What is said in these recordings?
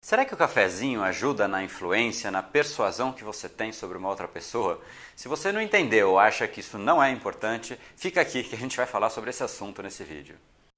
Será que o cafezinho ajuda na influência, na persuasão que você tem sobre uma outra pessoa? Se você não entendeu ou acha que isso não é importante, fica aqui que a gente vai falar sobre esse assunto nesse vídeo.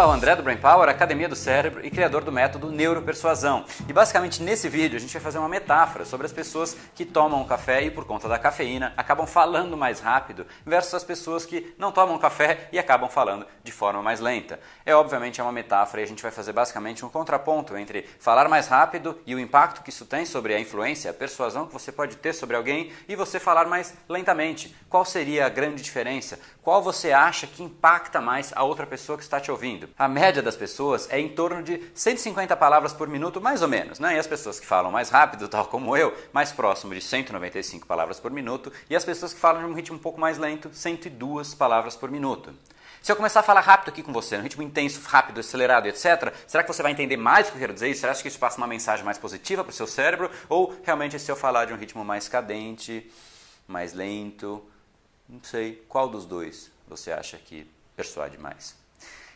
Opa, o André do Brain Power, Academia do Cérebro e criador do método Neuropersuasão. E basicamente nesse vídeo a gente vai fazer uma metáfora sobre as pessoas que tomam café e por conta da cafeína acabam falando mais rápido versus as pessoas que não tomam café e acabam falando de forma mais lenta. É obviamente é uma metáfora e a gente vai fazer basicamente um contraponto entre falar mais rápido e o impacto que isso tem sobre a influência, a persuasão que você pode ter sobre alguém e você falar mais lentamente. Qual seria a grande diferença? Qual você acha que impacta mais a outra pessoa que está te ouvindo? A média das pessoas é em torno de 150 palavras por minuto, mais ou menos, né? E as pessoas que falam mais rápido, tal como eu, mais próximo de 195 palavras por minuto, e as pessoas que falam de um ritmo um pouco mais lento, 102 palavras por minuto. Se eu começar a falar rápido aqui com você, no ritmo intenso, rápido, acelerado, etc., será que você vai entender mais o que eu quero dizer? Será que isso passa uma mensagem mais positiva para o seu cérebro? Ou realmente se eu falar de um ritmo mais cadente, mais lento? Não sei. Qual dos dois você acha que persuade mais?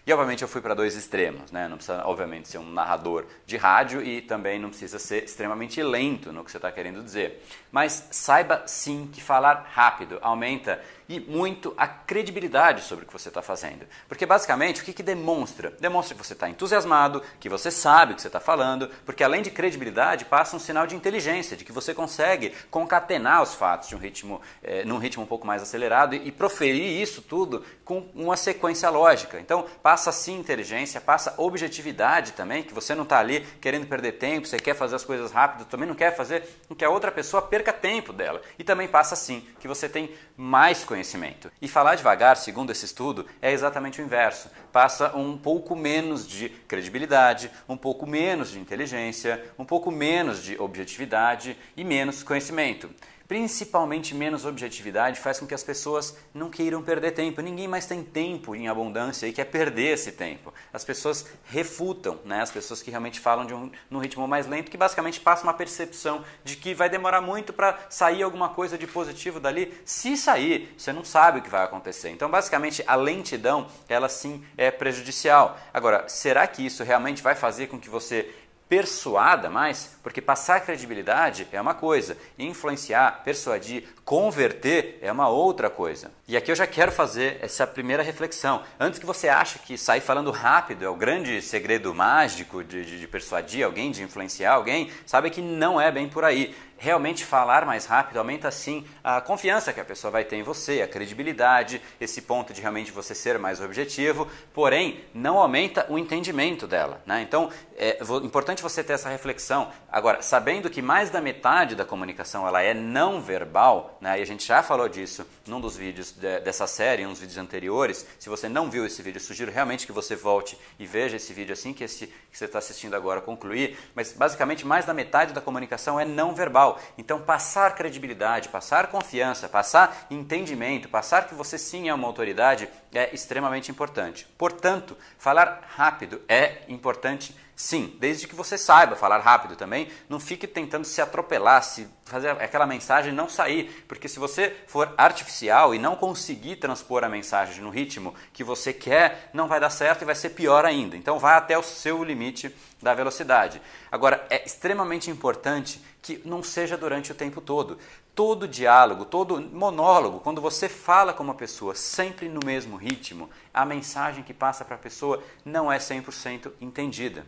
E obviamente eu fui para dois extremos, né? Não precisa, obviamente, ser um narrador de rádio e também não precisa ser extremamente lento no que você está querendo dizer. Mas saiba sim que falar rápido aumenta e muito a credibilidade sobre o que você está fazendo. Porque basicamente o que, que demonstra? Demonstra que você está entusiasmado, que você sabe o que você está falando, porque além de credibilidade passa um sinal de inteligência, de que você consegue concatenar os fatos de um ritmo, eh, num ritmo um pouco mais acelerado e, e proferir isso tudo com uma sequência lógica. Então passa sim inteligência, passa objetividade também, que você não está ali querendo perder tempo, você quer fazer as coisas rápido, também não quer fazer com que a outra pessoa perca tempo dela. E também passa sim que você tem mais conhecimento conhecimento. E falar devagar, segundo esse estudo, é exatamente o inverso. Passa um pouco menos de credibilidade, um pouco menos de inteligência, um pouco menos de objetividade e menos conhecimento principalmente menos objetividade, faz com que as pessoas não queiram perder tempo. Ninguém mais tem tempo em abundância e quer perder esse tempo. As pessoas refutam, né? as pessoas que realmente falam de um, num ritmo mais lento, que basicamente passa uma percepção de que vai demorar muito para sair alguma coisa de positivo dali. Se sair, você não sabe o que vai acontecer. Então, basicamente, a lentidão, ela sim é prejudicial. Agora, será que isso realmente vai fazer com que você persuada mais, porque passar credibilidade é uma coisa, influenciar, persuadir, converter é uma outra coisa. E aqui eu já quero fazer essa primeira reflexão. Antes que você ache que sair falando rápido é o grande segredo mágico de, de, de persuadir alguém, de influenciar alguém, sabe que não é bem por aí realmente falar mais rápido aumenta sim a confiança que a pessoa vai ter em você, a credibilidade, esse ponto de realmente você ser mais objetivo, porém não aumenta o entendimento dela. Né? Então é importante você ter essa reflexão. Agora, sabendo que mais da metade da comunicação ela é não verbal, né? e a gente já falou disso num dos vídeos de, dessa série, uns vídeos anteriores. Se você não viu esse vídeo, sugiro realmente que você volte e veja esse vídeo assim que, esse, que você está assistindo agora concluir. Mas basicamente mais da metade da comunicação é não verbal. Então, passar credibilidade, passar confiança, passar entendimento, passar que você sim é uma autoridade é extremamente importante. Portanto, falar rápido é importante sim, desde que você saiba falar rápido também, não fique tentando se atropelar, se fazer aquela mensagem não sair, porque se você for artificial e não conseguir transpor a mensagem no ritmo que você quer, não vai dar certo e vai ser pior ainda. Então vá até o seu limite da velocidade. Agora, é extremamente importante que não seja durante o tempo todo. Todo diálogo, todo monólogo, quando você fala com uma pessoa sempre no mesmo ritmo, a mensagem que passa para a pessoa não é 100% entendida.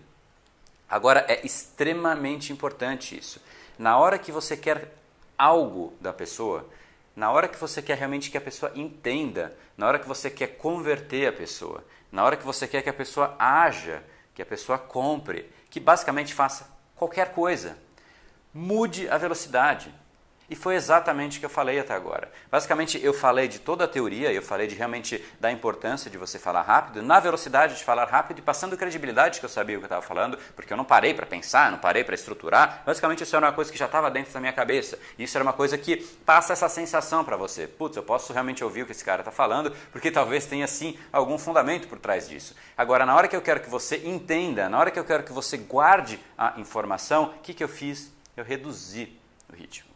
Agora, é extremamente importante isso. Na hora que você quer algo da pessoa, na hora que você quer realmente que a pessoa entenda, na hora que você quer converter a pessoa, na hora que você quer que a pessoa haja, que a pessoa compre, que basicamente faça qualquer coisa, mude a velocidade. E foi exatamente o que eu falei até agora. Basicamente, eu falei de toda a teoria, eu falei de realmente da importância de você falar rápido, na velocidade de falar rápido e passando credibilidade que eu sabia o que eu estava falando, porque eu não parei para pensar, não parei para estruturar. Basicamente, isso era uma coisa que já estava dentro da minha cabeça. Isso era uma coisa que passa essa sensação para você. Putz, eu posso realmente ouvir o que esse cara está falando, porque talvez tenha sim algum fundamento por trás disso. Agora, na hora que eu quero que você entenda, na hora que eu quero que você guarde a informação, o que, que eu fiz? Eu reduzi o ritmo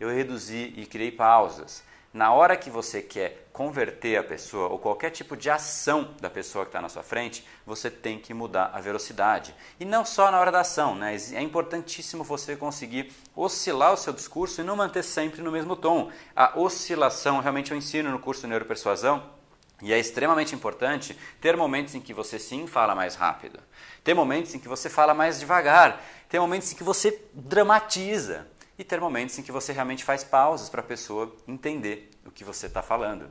eu reduzi e criei pausas. Na hora que você quer converter a pessoa ou qualquer tipo de ação da pessoa que está na sua frente, você tem que mudar a velocidade. E não só na hora da ação, né? é importantíssimo você conseguir oscilar o seu discurso e não manter sempre no mesmo tom. A oscilação, realmente eu ensino no curso de Neuropersuasão, e é extremamente importante ter momentos em que você sim fala mais rápido, ter momentos em que você fala mais devagar, ter momentos em que você dramatiza e ter momentos em que você realmente faz pausas para a pessoa entender o que você está falando.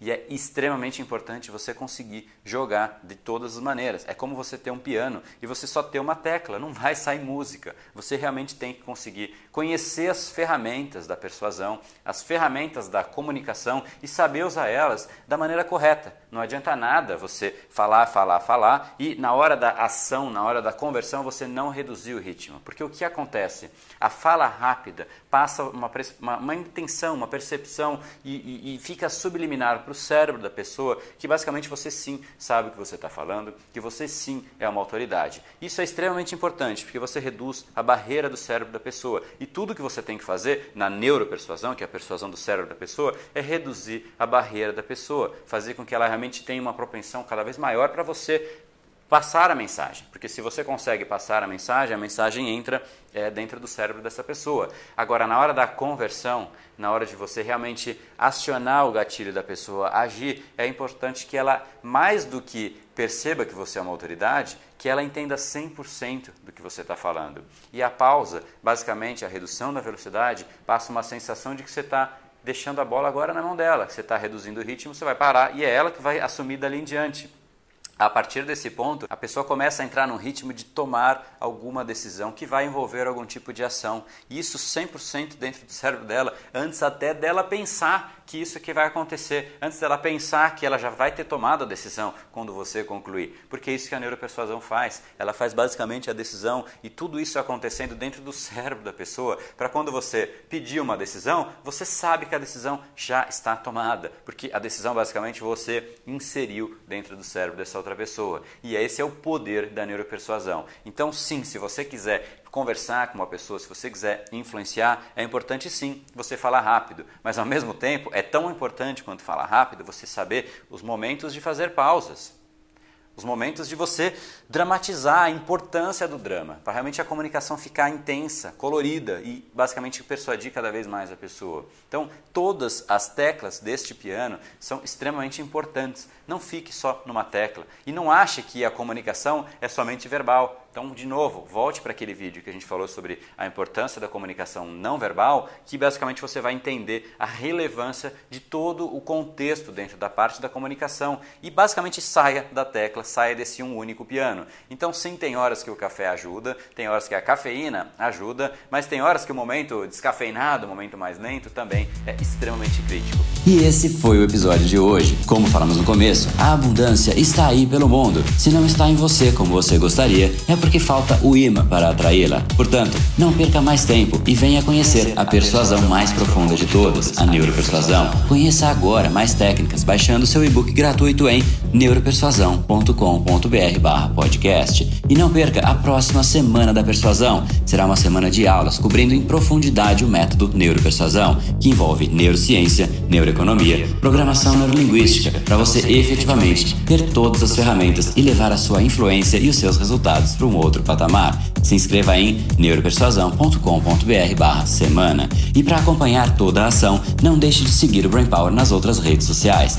E é extremamente importante você conseguir jogar de todas as maneiras. É como você ter um piano e você só ter uma tecla, não vai sair música. Você realmente tem que conseguir conhecer as ferramentas da persuasão, as ferramentas da comunicação e saber usar elas da maneira correta. Não adianta nada você falar, falar, falar e na hora da ação, na hora da conversão, você não reduzir o ritmo. Porque o que acontece? A fala rápida passa uma, uma, uma intenção, uma percepção e, e, e fica subliminar para o cérebro da pessoa que basicamente você sim sabe o que você está falando, que você sim é uma autoridade. Isso é extremamente importante porque você reduz a barreira do cérebro da pessoa. E tudo que você tem que fazer na neuropersuasão, que é a persuasão do cérebro da pessoa, é reduzir a barreira da pessoa, fazer com que ela realmente tenha uma propensão cada vez maior para você passar a mensagem. Porque se você consegue passar a mensagem, a mensagem entra é, dentro do cérebro dessa pessoa. Agora, na hora da conversão, na hora de você realmente acionar o gatilho da pessoa, agir, é importante que ela, mais do que perceba que você é uma autoridade, que ela entenda 100% do que você está falando. E a pausa, basicamente a redução da velocidade, passa uma sensação de que você está deixando a bola agora na mão dela, que você está reduzindo o ritmo, você vai parar e é ela que vai assumir dali em diante. A partir desse ponto, a pessoa começa a entrar num ritmo de tomar alguma decisão que vai envolver algum tipo de ação. E isso 100% dentro do cérebro dela, antes até dela pensar que isso que vai acontecer, antes dela pensar que ela já vai ter tomado a decisão quando você concluir. Porque é isso que a neuropersuasão faz. Ela faz basicamente a decisão e tudo isso acontecendo dentro do cérebro da pessoa, para quando você pedir uma decisão, você sabe que a decisão já está tomada, porque a decisão basicamente você inseriu dentro do cérebro dessa outra pessoa. E esse é o poder da neuropersuasão. Então, sim, se você quiser conversar com uma pessoa, se você quiser influenciar, é importante sim você falar rápido, mas ao mesmo tempo é tão importante quanto falar rápido você saber os momentos de fazer pausas. Os momentos de você dramatizar a importância do drama, para realmente a comunicação ficar intensa, colorida e basicamente persuadir cada vez mais a pessoa. Então, todas as teclas deste piano são extremamente importantes. Não fique só numa tecla e não ache que a comunicação é somente verbal. Então, de novo, volte para aquele vídeo que a gente falou sobre a importância da comunicação não verbal, que basicamente você vai entender a relevância de todo o contexto dentro da parte da comunicação e basicamente saia da tecla, saia desse um único piano. Então, sim, tem horas que o café ajuda, tem horas que a cafeína ajuda, mas tem horas que o momento descafeinado, o momento mais lento também é extremamente crítico. E esse foi o episódio de hoje. Como falamos no começo, a abundância está aí pelo mundo. Se não está em você como você gostaria, é porque falta o imã para atraí-la. Portanto, não perca mais tempo e venha conhecer a persuasão mais profunda de todas, a neuropersuasão. Conheça agora mais técnicas baixando seu e-book gratuito em neuropersuasão.com.br/podcast. E não perca a próxima semana da persuasão. Será uma semana de aulas cobrindo em profundidade o método neuropersuasão, que envolve neurociência, neuroeconomia, programação neurolinguística, para você efetivamente ter todas as ferramentas e levar a sua influência e os seus resultados para um outro patamar. Se inscreva em neuropersuasão.com.br semana. E para acompanhar toda a ação, não deixe de seguir o Brain Power nas outras redes sociais.